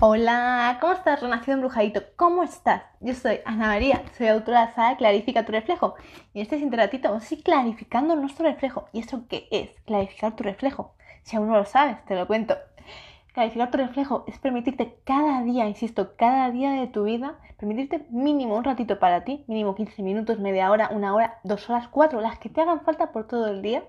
Hola, ¿cómo estás, Renacido Embrujadito? ¿Cómo estás? Yo soy Ana María, soy autora de la Clarifica tu reflejo. Y este sinteratito vamos a ir clarificando nuestro reflejo. ¿Y eso qué es? Clarificar tu reflejo. Si aún no lo sabes, te lo cuento. Clarificar tu reflejo es permitirte cada día, insisto, cada día de tu vida, permitirte mínimo un ratito para ti, mínimo 15 minutos, media hora, una hora, dos horas, cuatro, las que te hagan falta por todo el día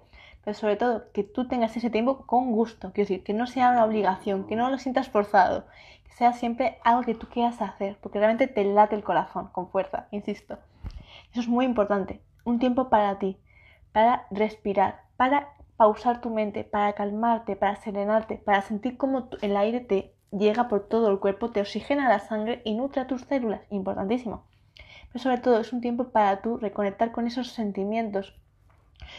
pero sobre todo que tú tengas ese tiempo con gusto, quiero decir, que no sea una obligación, que no lo sientas forzado, que sea siempre algo que tú quieras hacer, porque realmente te late el corazón con fuerza, insisto. Eso es muy importante, un tiempo para ti, para respirar, para pausar tu mente, para calmarte, para serenarte, para sentir cómo el aire te llega por todo el cuerpo, te oxigena la sangre y nutre a tus células, importantísimo. Pero sobre todo es un tiempo para tú reconectar con esos sentimientos,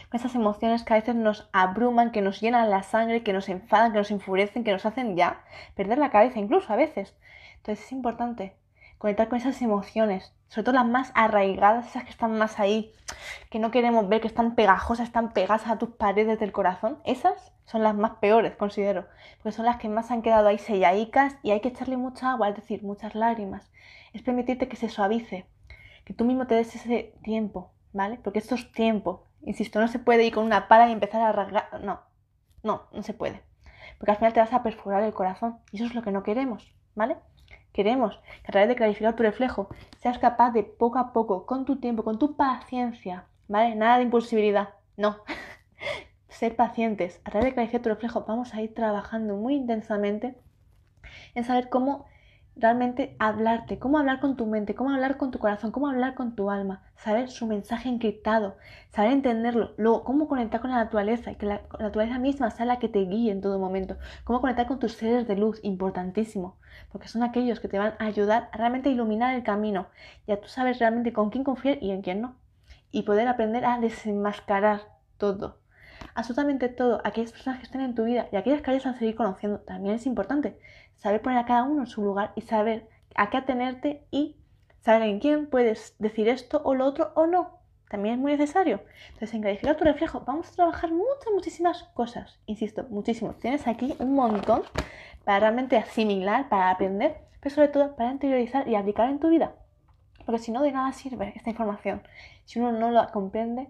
con esas emociones que a veces nos abruman, que nos llenan la sangre, que nos enfadan, que nos enfurecen, que nos hacen ya perder la cabeza incluso a veces. Entonces es importante conectar con esas emociones, sobre todo las más arraigadas, esas que están más ahí, que no queremos ver, que están pegajosas, están pegadas a tus paredes del corazón. Esas son las más peores, considero, porque son las que más han quedado ahí selladicas y hay que echarle mucha agua, es decir, muchas lágrimas. Es permitirte que se suavice, que tú mismo te des ese tiempo, ¿vale? Porque esto es tiempo, Insisto, no se puede ir con una pala y empezar a rasgar. No, no, no se puede. Porque al final te vas a perforar el corazón. Y eso es lo que no queremos, ¿vale? Queremos que a través de clarificar tu reflejo seas capaz de poco a poco, con tu tiempo, con tu paciencia, ¿vale? Nada de impulsibilidad, no. Ser pacientes. A través de clarificar tu reflejo vamos a ir trabajando muy intensamente en saber cómo realmente hablarte, cómo hablar con tu mente, cómo hablar con tu corazón, cómo hablar con tu alma, saber su mensaje encriptado, saber entenderlo, luego cómo conectar con la naturaleza y que la, naturaleza misma sea la que te guíe en todo momento, cómo conectar con tus seres de luz, importantísimo, porque son aquellos que te van a ayudar a realmente iluminar el camino, ya tú sabes realmente con quién confiar y en quién no, y poder aprender a desenmascarar todo, absolutamente todo, aquellas personas que estén en tu vida y aquellas que vayas a seguir conociendo, también es importante saber poner a cada uno en su lugar y saber a qué atenerte y saber en quién puedes decir esto o lo otro o no. También es muy necesario. Entonces, en clarificar tu reflejo, vamos a trabajar muchas, muchísimas cosas. Insisto, muchísimo. Tienes aquí un montón para realmente asimilar, para aprender, pero sobre todo para interiorizar y aplicar en tu vida. Porque si no, de nada sirve esta información. Si uno no la comprende,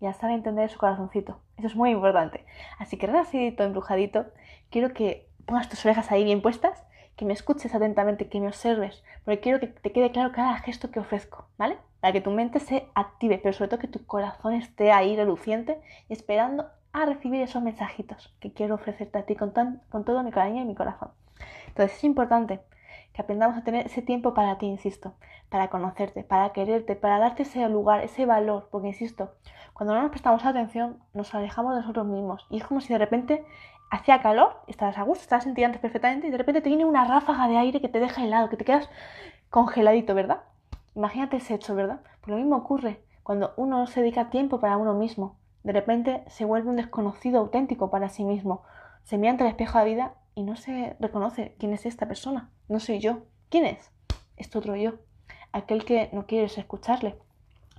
ya sabe entender su corazoncito. Eso es muy importante. Así que renacidito, embrujadito, quiero que pongas tus orejas ahí bien puestas, que me escuches atentamente, que me observes, porque quiero que te quede claro cada gesto que ofrezco, ¿vale? Para que tu mente se active, pero sobre todo que tu corazón esté ahí reluciente y esperando a recibir esos mensajitos que quiero ofrecerte a ti con, con todo mi cariño y mi corazón. Entonces es importante que aprendamos a tener ese tiempo para ti, insisto, para conocerte, para quererte, para darte ese lugar, ese valor, porque insisto, cuando no nos prestamos atención, nos alejamos de nosotros mismos y es como si de repente hacía calor, estabas a gusto, estabas sentido antes perfectamente y de repente te viene una ráfaga de aire que te deja helado, que te quedas congeladito, ¿verdad? Imagínate ese hecho, ¿verdad? Pues lo mismo ocurre cuando uno se dedica tiempo para uno mismo. De repente se vuelve un desconocido auténtico para sí mismo. Se mira ante el espejo de la vida y no se reconoce quién es esta persona. No soy yo. ¿Quién es? Este otro yo. Aquel que no quieres escucharle.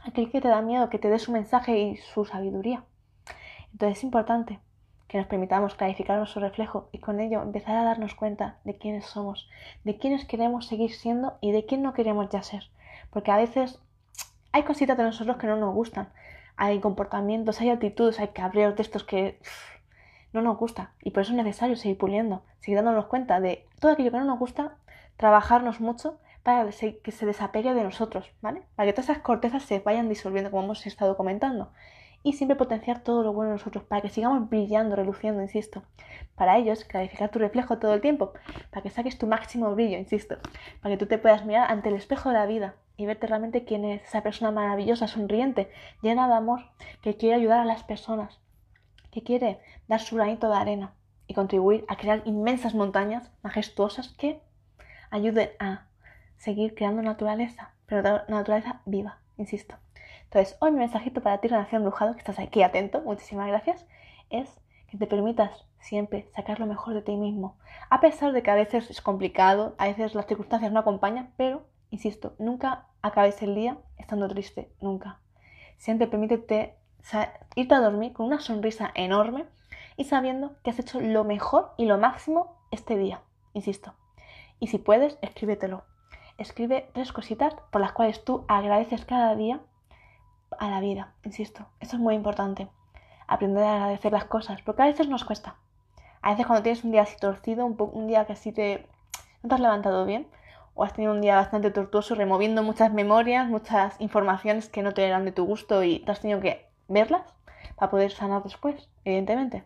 Aquel que te da miedo que te dé su mensaje y su sabiduría. Entonces es importante que nos permitamos clarificar nuestro reflejo y con ello empezar a darnos cuenta de quiénes somos, de quiénes queremos seguir siendo y de quién no queremos ya ser. Porque a veces hay cositas de nosotros que no nos gustan, hay comportamientos, hay actitudes, hay cabreos de estos que no nos gusta y por eso es necesario seguir puliendo, seguir dándonos cuenta de todo aquello que no nos gusta, trabajarnos mucho para que se desapegue de nosotros, ¿vale? Para que todas esas cortezas se vayan disolviendo como hemos estado comentando y siempre potenciar todo lo bueno en nosotros para que sigamos brillando, reluciendo, insisto. Para ello es clarificar tu reflejo todo el tiempo, para que saques tu máximo brillo, insisto, para que tú te puedas mirar ante el espejo de la vida y verte realmente quién es esa persona maravillosa, sonriente, llena de amor, que quiere ayudar a las personas, que quiere dar su granito de arena y contribuir a crear inmensas montañas majestuosas que ayuden a seguir creando naturaleza, pero naturaleza viva, insisto. Entonces, hoy mi mensajito para ti, Renación Brujado, que estás aquí atento, muchísimas gracias, es que te permitas siempre sacar lo mejor de ti mismo. A pesar de que a veces es complicado, a veces las circunstancias no acompañan, pero, insisto, nunca acabes el día estando triste, nunca. Siempre permítete irte a dormir con una sonrisa enorme y sabiendo que has hecho lo mejor y lo máximo este día, insisto. Y si puedes, escríbetelo. Escribe tres cositas por las cuales tú agradeces cada día a la vida, insisto. Esto es muy importante. Aprender a agradecer las cosas, porque a veces nos cuesta. A veces cuando tienes un día así torcido, un, un día que así te, no te has levantado bien, o has tenido un día bastante tortuoso removiendo muchas memorias, muchas informaciones que no te eran de tu gusto y te has tenido que verlas para poder sanar después, evidentemente.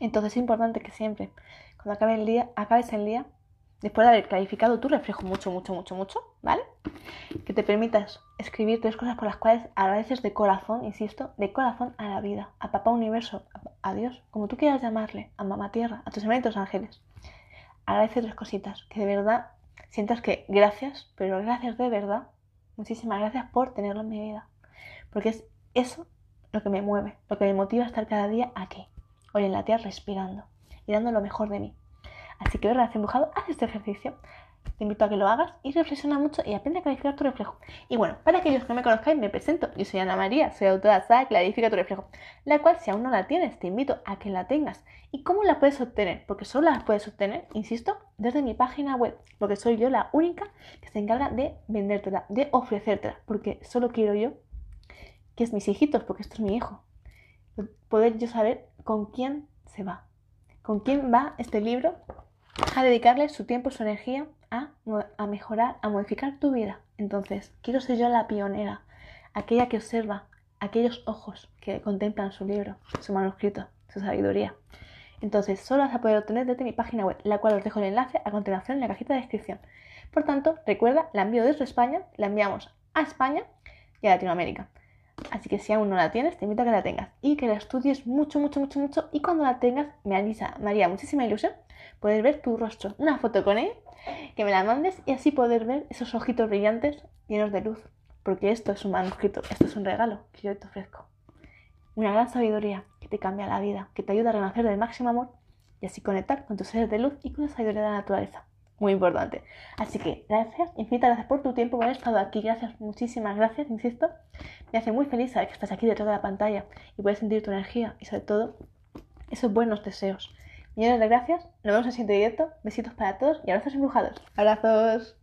Entonces es importante que siempre, cuando acabe el día, acabes el día, después de haber clarificado tu reflejo mucho, mucho, mucho, mucho, ¿vale? Que te permitas escribir tres cosas por las cuales agradeces de corazón, insisto, de corazón a la vida, a Papá Universo, a Dios, como tú quieras llamarle, a Mamá Tierra, a tus hermanitos ángeles. Agradece tres cositas, que de verdad sientas que gracias, pero gracias de verdad, muchísimas gracias por tenerlo en mi vida. Porque es eso lo que me mueve, lo que me motiva a estar cada día aquí, hoy en la tierra, respirando y dando lo mejor de mí. Así que, relación embrujado, haz este ejercicio. Te invito a que lo hagas y reflexiona mucho y aprende a clarificar tu reflejo. Y bueno, para aquellos que no me conozcáis, me presento. Yo soy Ana María, soy autora de Clarifica tu reflejo, la cual si aún no la tienes, te invito a que la tengas. ¿Y cómo la puedes obtener? Porque solo la puedes obtener, insisto, desde mi página web, porque soy yo la única que se encarga de vendértela, de ofrecértela, porque solo quiero yo, que es mis hijitos, porque esto es mi hijo, poder yo saber con quién se va, con quién va este libro a dedicarle su tiempo, su energía a, a, mejorar, a modificar tu vida. Entonces, quiero ser yo la pionera, aquella que observa, aquellos ojos que contemplan su libro, su manuscrito, su sabiduría. Entonces, solo vas a poder obtener desde mi página web, la cual os dejo el enlace a continuación en la cajita de descripción. Por tanto, recuerda, la envío desde España, la enviamos a España y a Latinoamérica. Así que si aún no la tienes, te invito a que la tengas y que la estudies mucho, mucho, mucho, mucho. Y cuando la tengas, me avisa, me haría muchísima ilusión poder ver tu rostro, una foto con él, que me la mandes y así poder ver esos ojitos brillantes llenos de luz. Porque esto es un manuscrito, esto es un regalo que yo te ofrezco. Una gran sabiduría que te cambia la vida, que te ayuda a renacer del máximo amor y así conectar con tus seres de luz y con la sabiduría de la naturaleza. Muy importante. Así que gracias, infinitas gracias por tu tiempo, por haber estado aquí. Gracias, muchísimas gracias, insisto. Me hace muy feliz saber que estás aquí detrás de la pantalla y puedes sentir tu energía y sobre todo esos buenos deseos. Millones de gracias, nos vemos en el siguiente directo. Besitos para todos y abrazos embrujados. Abrazos.